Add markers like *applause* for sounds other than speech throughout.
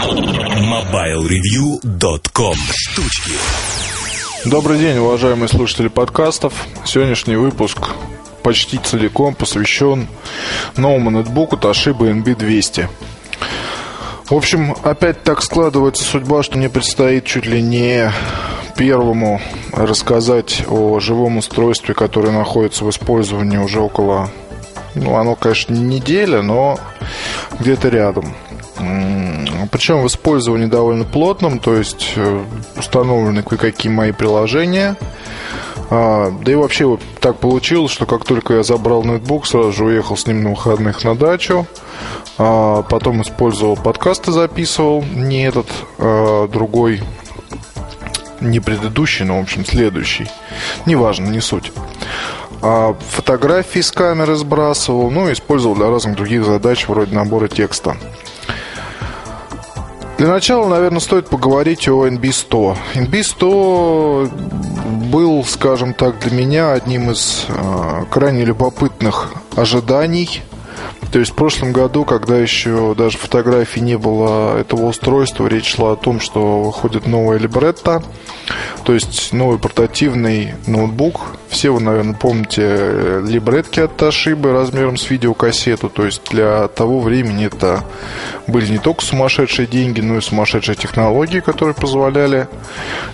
MobileReview.com Штучки Добрый день, уважаемые слушатели подкастов. Сегодняшний выпуск почти целиком посвящен новому ноутбуку Toshiba NB200. В общем, опять так складывается судьба, что мне предстоит чуть ли не первому рассказать о живом устройстве, которое находится в использовании уже около, ну, оно, конечно, не неделя, но где-то рядом. Причем в использовании довольно плотном, то есть э, установлены кое-какие мои приложения. А, да и вообще вот так получилось, что как только я забрал ноутбук, сразу же уехал с ним на выходных на дачу. А, потом использовал подкасты, записывал. Не этот, а другой, не предыдущий, но, в общем, следующий. Неважно, не суть. А фотографии с камеры сбрасывал, ну, использовал для разных других задач, вроде набора текста. Для начала, наверное, стоит поговорить о NB100. NB100 был, скажем так, для меня одним из э, крайне любопытных ожиданий то есть в прошлом году, когда еще даже фотографий не было этого устройства, речь шла о том, что выходит новая Libretto, то есть новый портативный ноутбук. Все вы, наверное, помните либретки от Toshiba размером с видеокассету. То есть для того времени это были не только сумасшедшие деньги, но и сумасшедшие технологии, которые позволяли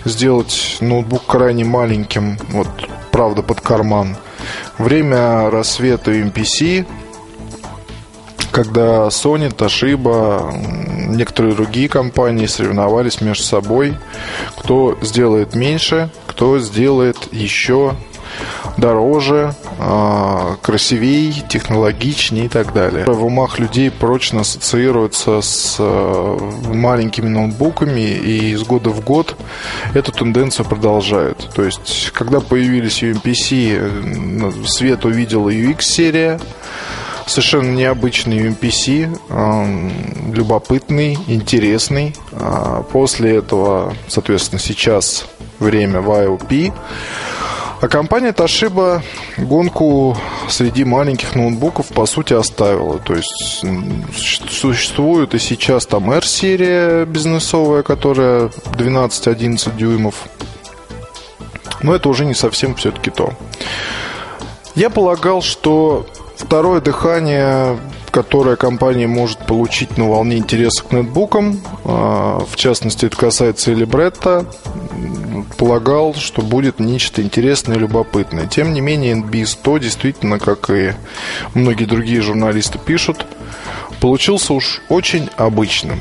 сделать ноутбук крайне маленьким, вот правда под карман. Время рассвета MPC, когда Sony, Toshiba, некоторые другие компании соревновались между собой, кто сделает меньше, кто сделает еще дороже, а, красивее, технологичнее и так далее. В умах людей прочно ассоциируется с а, маленькими ноутбуками, и из года в год эту тенденцию продолжают. То есть, когда появились UMPC, свет увидела UX-серия, совершенно необычный UMPC, любопытный, интересный. А после этого, соответственно, сейчас время в IOP. А компания Toshiba гонку среди маленьких ноутбуков по сути оставила. То есть существует и сейчас там R-серия бизнесовая, которая 12-11 дюймов. Но это уже не совсем все-таки то. Я полагал, что Второе дыхание, которое компания может получить на волне интереса к нетбукам, а, в частности, это касается и Libretto, полагал, что будет нечто интересное и любопытное. Тем не менее, NB100 действительно, как и многие другие журналисты пишут, получился уж очень обычным.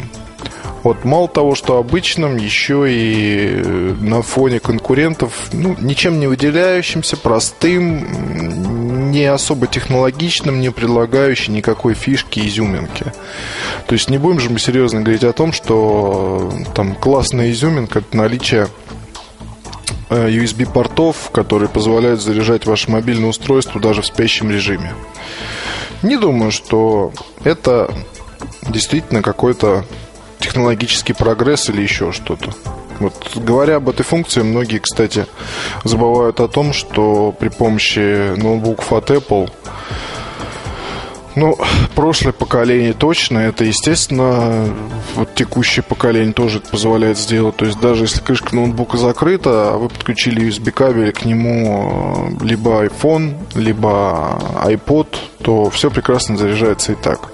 Вот мало того, что обычным, еще и на фоне конкурентов, ну, ничем не выделяющимся, простым, не особо технологичным, не предлагающий никакой фишки, изюминки. То есть не будем же мы серьезно говорить о том, что там классная изюминка – это наличие э, USB-портов, которые позволяют заряжать ваше мобильное устройство даже в спящем режиме. Не думаю, что это действительно какой-то технологический прогресс или еще что-то. Вот говоря об этой функции, многие, кстати, забывают о том, что при помощи ноутбуков от Apple ну, прошлое поколение точно, это, естественно, вот текущее поколение тоже это позволяет сделать. То есть даже если крышка ноутбука закрыта, а вы подключили USB кабель к нему э, либо iPhone, либо iPod, то все прекрасно заряжается и так.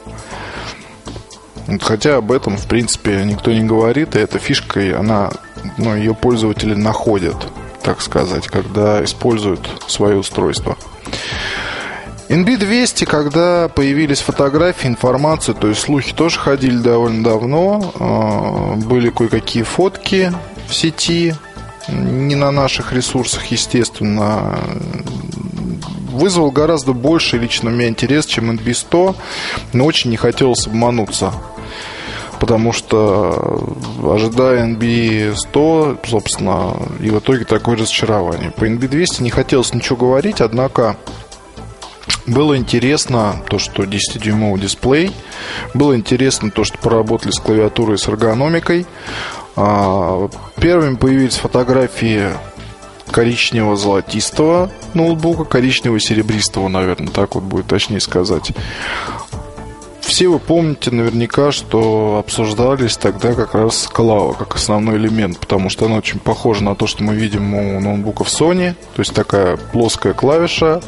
Хотя об этом, в принципе, никто не говорит, и эта фишка, она ну, ее пользователи находят, так сказать, когда используют свое устройство. NB200, когда появились фотографии, информация, то есть слухи тоже ходили довольно давно, а, были кое-какие фотки в сети, не на наших ресурсах, естественно, вызвал гораздо больше лично у меня интерес, чем NB100, но очень не хотелось обмануться потому что ожидая NB 100, собственно, и в итоге такое разочарование. По NB 200 не хотелось ничего говорить, однако было интересно то, что 10-дюймовый дисплей. Было интересно то, что поработали с клавиатурой с эргономикой. А, первыми появились фотографии все вы помните наверняка, что обсуждались тогда как раз клава как основной элемент, потому что она очень похожа на то, что мы видим у ноутбуков Sony, то есть такая плоская клавиша,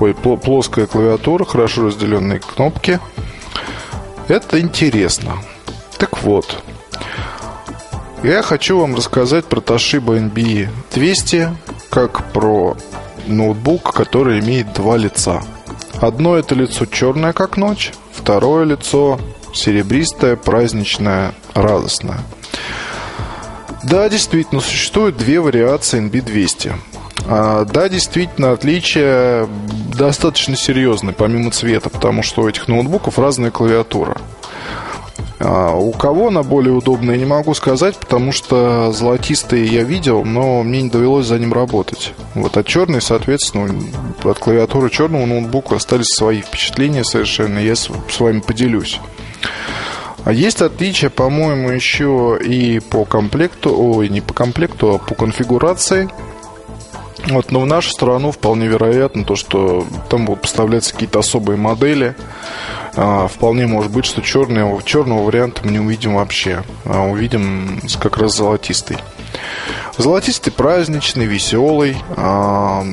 ой, плоская клавиатура, хорошо разделенные кнопки. Это интересно. Так вот, я хочу вам рассказать про Toshiba NB 200, как про ноутбук, который имеет два лица. Одно это лицо черное, как ночь, второе лицо серебристое, праздничное, радостное. Да, действительно, существуют две вариации NB200. А, да, действительно, отличия достаточно серьезные, помимо цвета, потому что у этих ноутбуков разная клавиатура. А, у кого она более удобная, не могу сказать, потому что золотистые я видел, но мне не довелось за ним работать. Вот, а черный, соответственно, от клавиатуры черного ноутбука остались свои впечатления совершенно, я с вами поделюсь. А есть отличия, по-моему, еще и по комплекту, ой, не по комплекту, а по конфигурации. Вот, но в нашу страну вполне вероятно то, что там будут поставляться какие-то особые модели, а, вполне может быть, что черного, черного варианта мы не увидим вообще. А увидим как раз золотистый. Золотистый праздничный, веселый, а,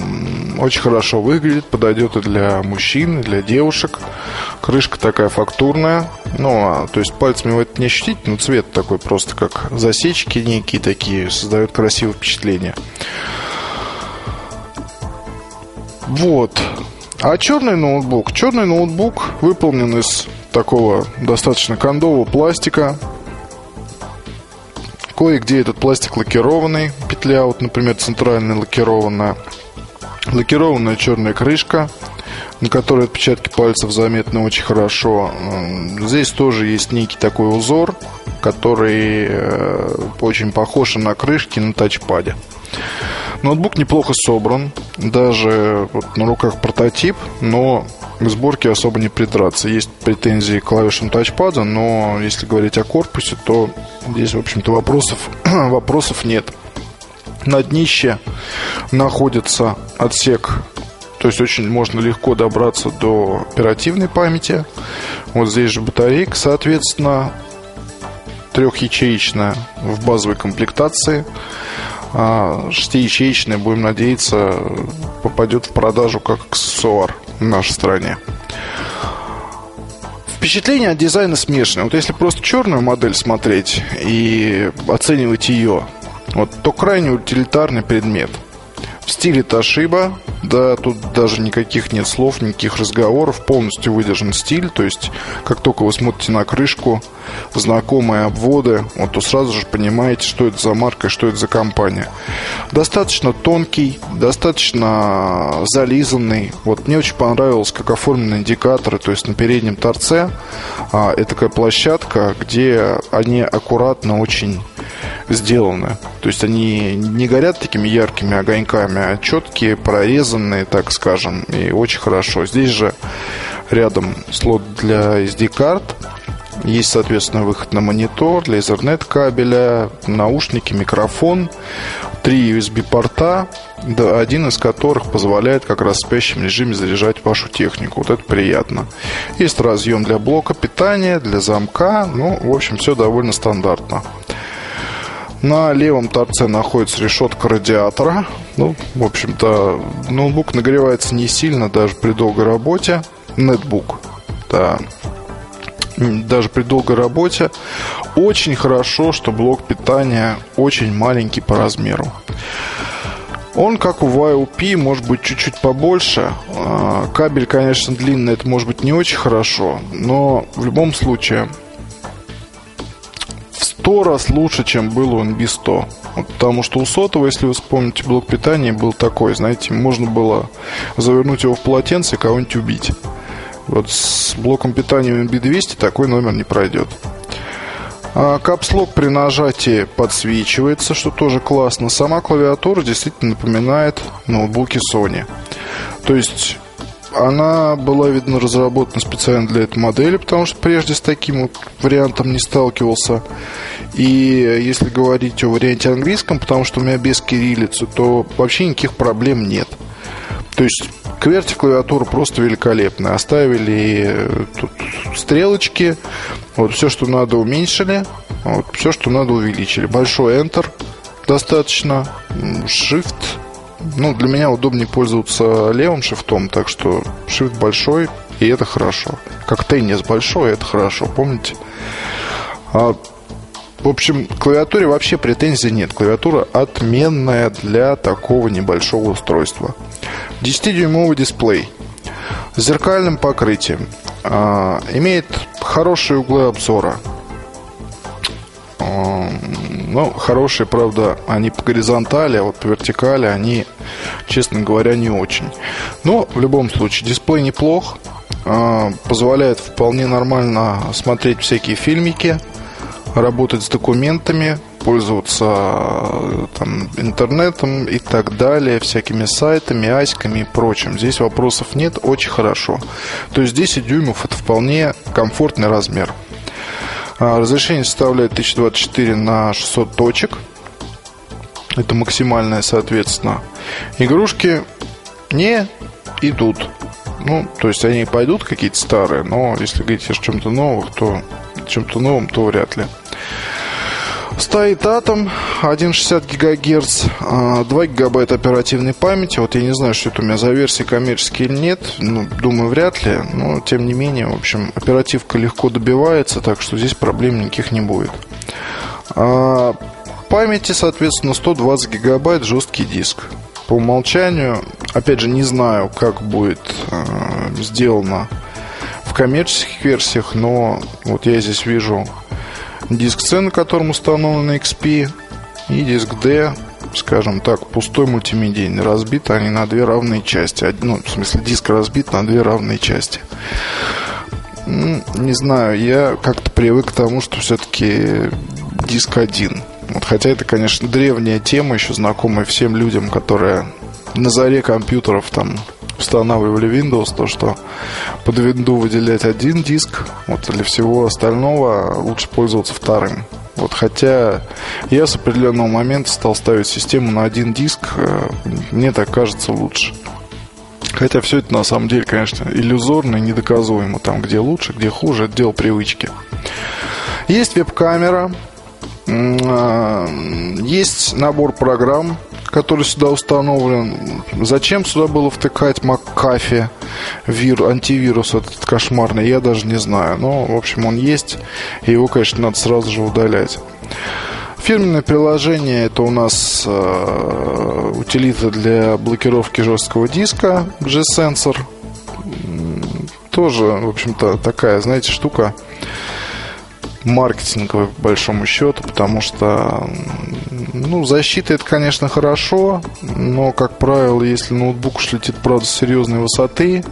очень хорошо выглядит, подойдет и для мужчин, и для девушек. Крышка такая фактурная, ну, а, то есть пальцами вы это не ощутите, но цвет такой просто как засечки некие такие, создает красивое впечатление. Вот. А черный ноутбук? Черный ноутбук выполнен из такого достаточно кондового пластика. Кое-где этот пластик лакированный. Петля, вот, например, центральная лакированная. Лакированная черная крышка, на которой отпечатки пальцев заметны очень хорошо. Здесь тоже есть некий такой узор, который э, очень похож на крышки на тачпаде. Ноутбук неплохо собран, даже вот на руках прототип, но к сборке особо не придраться. Есть претензии к клавишам тачпада, но если говорить о корпусе, то здесь, в общем-то, вопросов, *clears throat* вопросов нет. На днище находится отсек то есть очень можно легко добраться до оперативной памяти. Вот здесь же батарейка, соответственно, трехячеечная в базовой комплектации а шестиячеечная, будем надеяться, попадет в продажу как аксессуар в нашей стране. Впечатление от дизайна смешанное. Вот если просто черную модель смотреть и оценивать ее, вот, то крайне утилитарный предмет. В стиле Toshiba, да, тут даже никаких нет слов, никаких разговоров, полностью выдержан стиль, то есть как только вы смотрите на крышку, знакомые обводы, вот то сразу же понимаете, что это за марка, что это за компания. Достаточно тонкий, достаточно зализанный. Вот мне очень понравилось, как оформлены индикаторы, то есть на переднем торце а, это такая площадка, где они аккуратно очень сделаны. То есть они не горят такими яркими огоньками, а четкие, прорезанные, так скажем, и очень хорошо. Здесь же рядом слот для SD-карт, есть, соответственно, выход на монитор, для Ethernet кабеля, наушники, микрофон, три USB-порта, один из которых позволяет как раз в спящем режиме заряжать вашу технику. Вот это приятно. Есть разъем для блока питания, для замка. Ну, в общем, все довольно стандартно. На левом торце находится решетка радиатора. Ну, в общем-то, ноутбук нагревается не сильно даже при долгой работе. Нетбук, да. Даже при долгой работе. Очень хорошо, что блок питания очень маленький по размеру. Он, как у YLP, может быть чуть-чуть побольше. А, кабель, конечно, длинный, это может быть не очень хорошо, но в любом случае сто раз лучше, чем был у NB100. Вот, потому что у сотого, если вы вспомните, блок питания был такой, знаете, можно было завернуть его в полотенце и кого-нибудь убить. Вот с блоком питания NB200 такой номер не пройдет. А капслок при нажатии подсвечивается, что тоже классно. Сама клавиатура действительно напоминает ноутбуки Sony. То есть она была, видно, разработана специально для этой модели, потому что прежде с таким вот вариантом не сталкивался. И если говорить о варианте английском, потому что у меня без кириллицы, то вообще никаких проблем нет. То есть QWERTY клавиатура просто великолепная. Оставили э, тут стрелочки. Вот все, что надо, уменьшили. Вот все, что надо, увеличили. Большой Enter достаточно. Shift. Ну, для меня удобнее пользоваться левым шифтом, так что Shift большой, и это хорошо. Как теннис большой, это хорошо, помните? А, в общем, клавиатуре вообще претензий нет. Клавиатура отменная для такого небольшого устройства. 10-дюймовый дисплей с зеркальным покрытием. А, имеет хорошие углы обзора. Ну, хорошие, правда, они по горизонтали, а вот по вертикали они, честно говоря, не очень. Но в любом случае дисплей неплох. А, позволяет вполне нормально смотреть всякие фильмики работать с документами, пользоваться там, интернетом и так далее, всякими сайтами, аськами и прочим. Здесь вопросов нет, очень хорошо. То есть 10 дюймов это вполне комфортный размер. А, разрешение составляет 1024 на 600 точек. Это максимальное, соответственно. Игрушки не идут. Ну, то есть они пойдут какие-то старые, но если говорить о чем-то новом, то чем-то новом, то вряд ли. Стоит атом 1,60 ГГц, 2 гигабайта оперативной памяти. Вот я не знаю, что это у меня за версии коммерческие или нет. Ну, думаю, вряд ли. Но, тем не менее, в общем, оперативка легко добивается, так что здесь проблем никаких не будет. А, памяти, соответственно, 120 гигабайт жесткий диск. По умолчанию, опять же, не знаю, как будет э, сделано в коммерческих версиях, но вот я здесь вижу диск C, на котором установлен XP, и диск D, скажем так, пустой мультимедийный. Разбит они на две равные части. Ну, в смысле, диск разбит на две равные части. Не знаю, я как-то привык к тому, что все-таки диск один. Вот, хотя это, конечно, древняя тема, еще знакомая всем людям, которые на заре компьютеров там устанавливали Windows, то что под Windows выделять один диск, вот для всего остального лучше пользоваться вторым. Вот, хотя я с определенного момента стал ставить систему на один диск, э, мне так кажется лучше. Хотя все это на самом деле, конечно, иллюзорно и недоказуемо. Там, где лучше, где хуже, это дело привычки. Есть веб-камера, э, есть набор программ, который сюда установлен. Зачем сюда было втыкать McAfee, вир, антивирус этот кошмарный, я даже не знаю. Но, в общем, он есть, и его, конечно, надо сразу же удалять. Фирменное приложение это у нас э, утилита для блокировки жесткого диска G-Sensor. Тоже, в общем-то, такая, знаете, штука маркетинговый, по большому счету, потому что ну, защита это, конечно, хорошо, но, как правило, если ноутбук уж летит, правда, с серьезной высоты,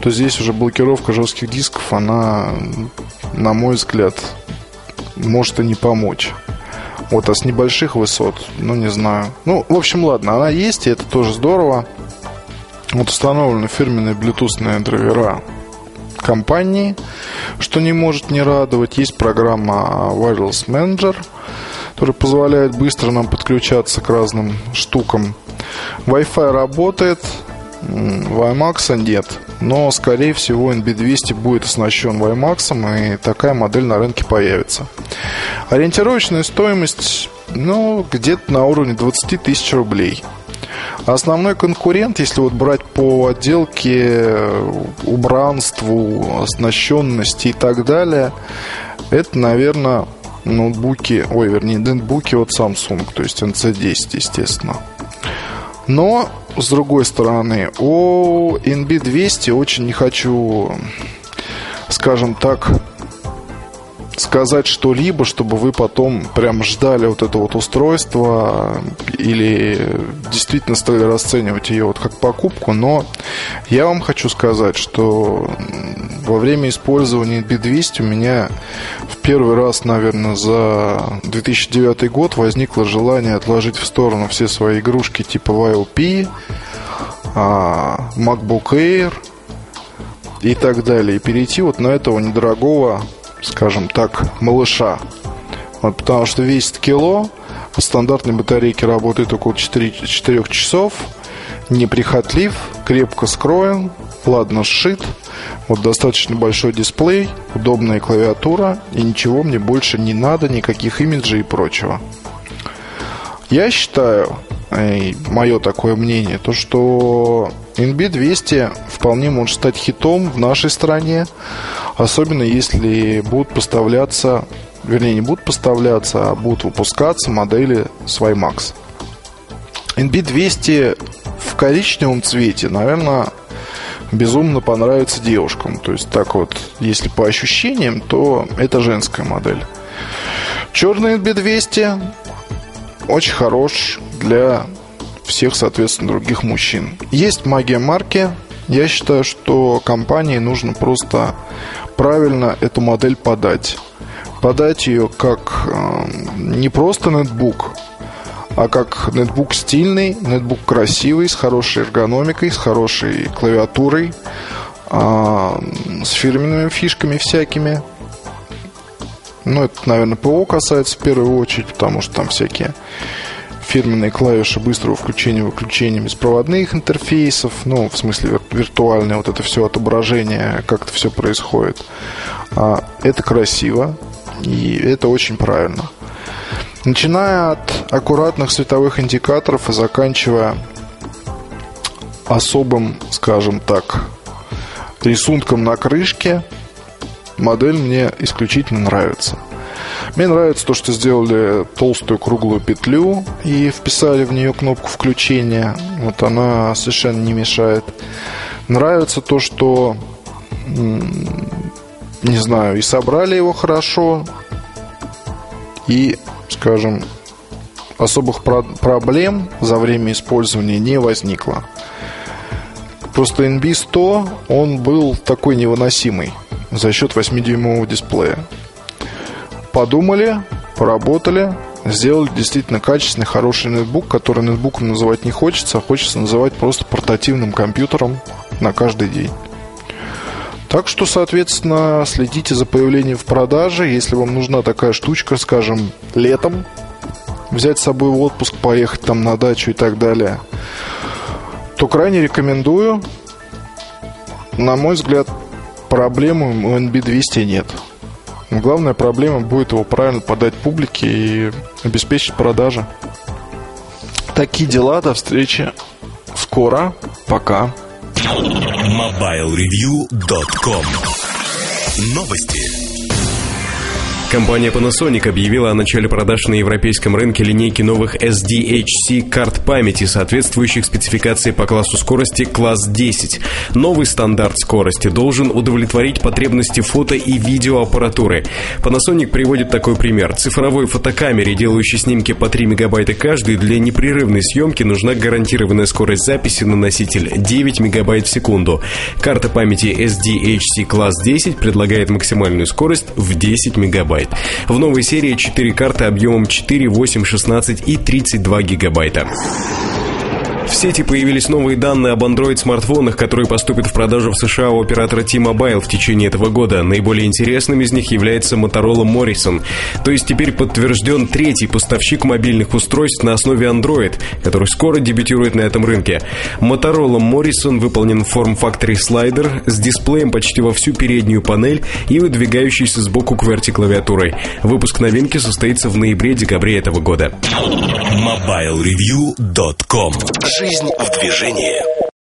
то здесь уже блокировка жестких дисков, она, на мой взгляд, может и не помочь. Вот, а с небольших высот, ну, не знаю. Ну, в общем, ладно, она есть, и это тоже здорово. Вот установлены фирменные блютусные драйвера компании, что не может не радовать. Есть программа Wireless Manager, которая позволяет быстро нам подключаться к разным штукам. Wi-Fi работает, WiMAX нет, но, скорее всего, NB200 будет оснащен WiMAX, и такая модель на рынке появится. Ориентировочная стоимость, ну, где-то на уровне 20 тысяч рублей. Основной конкурент, если вот брать по отделке, убранству, оснащенности и так далее, это, наверное, ноутбуки, ой, вернее, ноутбуки от Samsung, то есть NC10, естественно. Но, с другой стороны, о NB200 очень не хочу, скажем так, сказать что-либо, чтобы вы потом прям ждали вот это вот устройство или действительно стали расценивать ее вот как покупку, но я вам хочу сказать, что во время использования B200 у меня в первый раз, наверное, за 2009 год возникло желание отложить в сторону все свои игрушки типа YLP, а, MacBook Air и так далее, и перейти вот на этого недорогого скажем так, малыша. Вот, потому что весит кило, а стандартные батарейки работают около 4, 4 часов. неприхотлив, крепко скроен, ладно сшит. Вот достаточно большой дисплей, удобная клавиатура, и ничего мне больше не надо, никаких имиджей и прочего. Я считаю, и мое такое мнение, то что NB200 вполне может стать хитом в нашей стране, особенно если будут поставляться, вернее не будут поставляться, а будут выпускаться модели с WiMAX. NB200 в коричневом цвете, наверное, безумно понравится девушкам. То есть так вот, если по ощущениям, то это женская модель. Черный NB200 очень хорош для всех, соответственно, других мужчин. Есть магия марки. Я считаю, что компании нужно просто правильно эту модель подать. Подать ее как э, не просто нетбук, а как нетбук стильный, нетбук красивый, с хорошей эргономикой, с хорошей клавиатурой, э, с фирменными фишками всякими. Ну, это, наверное, ПО касается в первую очередь, потому что там всякие фирменные клавиши быстрого включения-выключения беспроводных интерфейсов, ну, в смысле виртуальное вот это все отображение, как это все происходит. А, это красиво, и это очень правильно. Начиная от аккуратных световых индикаторов и заканчивая особым, скажем так, рисунком на крышке, модель мне исключительно нравится. Мне нравится то, что сделали толстую круглую петлю и вписали в нее кнопку включения. Вот она совершенно не мешает. Нравится то, что не знаю, и собрали его хорошо, и, скажем, особых про- проблем за время использования не возникло. Просто NB100, он был такой невыносимый за счет 8-дюймового дисплея подумали, поработали, сделали действительно качественный, хороший ноутбук, который ноутбуком называть не хочется, а хочется называть просто портативным компьютером на каждый день. Так что, соответственно, следите за появлением в продаже. Если вам нужна такая штучка, скажем, летом, взять с собой в отпуск, поехать там на дачу и так далее, то крайне рекомендую. На мой взгляд, проблемы у NB200 нет. Главная проблема будет его правильно подать публике и обеспечить продажи. Такие дела. До встречи скоро. Пока. MobileReview.com Новости. Компания Panasonic объявила о начале продаж на европейском рынке линейки новых SDHC карт памяти, соответствующих спецификации по классу скорости класс 10. Новый стандарт скорости должен удовлетворить потребности фото и видеоаппаратуры. Panasonic приводит такой пример. Цифровой фотокамере, делающей снимки по 3 мегабайта каждый, для непрерывной съемки нужна гарантированная скорость записи на носитель 9 мегабайт в секунду. Карта памяти SDHC класс 10 предлагает максимальную скорость в 10 мегабайт гигабайт. В новой серии 4 карты объемом 4, 8, 16 и 32 гигабайта. В сети появились новые данные об Android-смартфонах, которые поступят в продажу в США у оператора T-Mobile в течение этого года. Наиболее интересным из них является Motorola Morrison. То есть теперь подтвержден третий поставщик мобильных устройств на основе Android, который скоро дебютирует на этом рынке. Motorola Morrison выполнен в форм-факторе слайдер с дисплеем почти во всю переднюю панель и выдвигающейся сбоку QWERTY клавиатурой. Выпуск новинки состоится в ноябре-декабре этого года. MobileReview.com Жизнь в движении.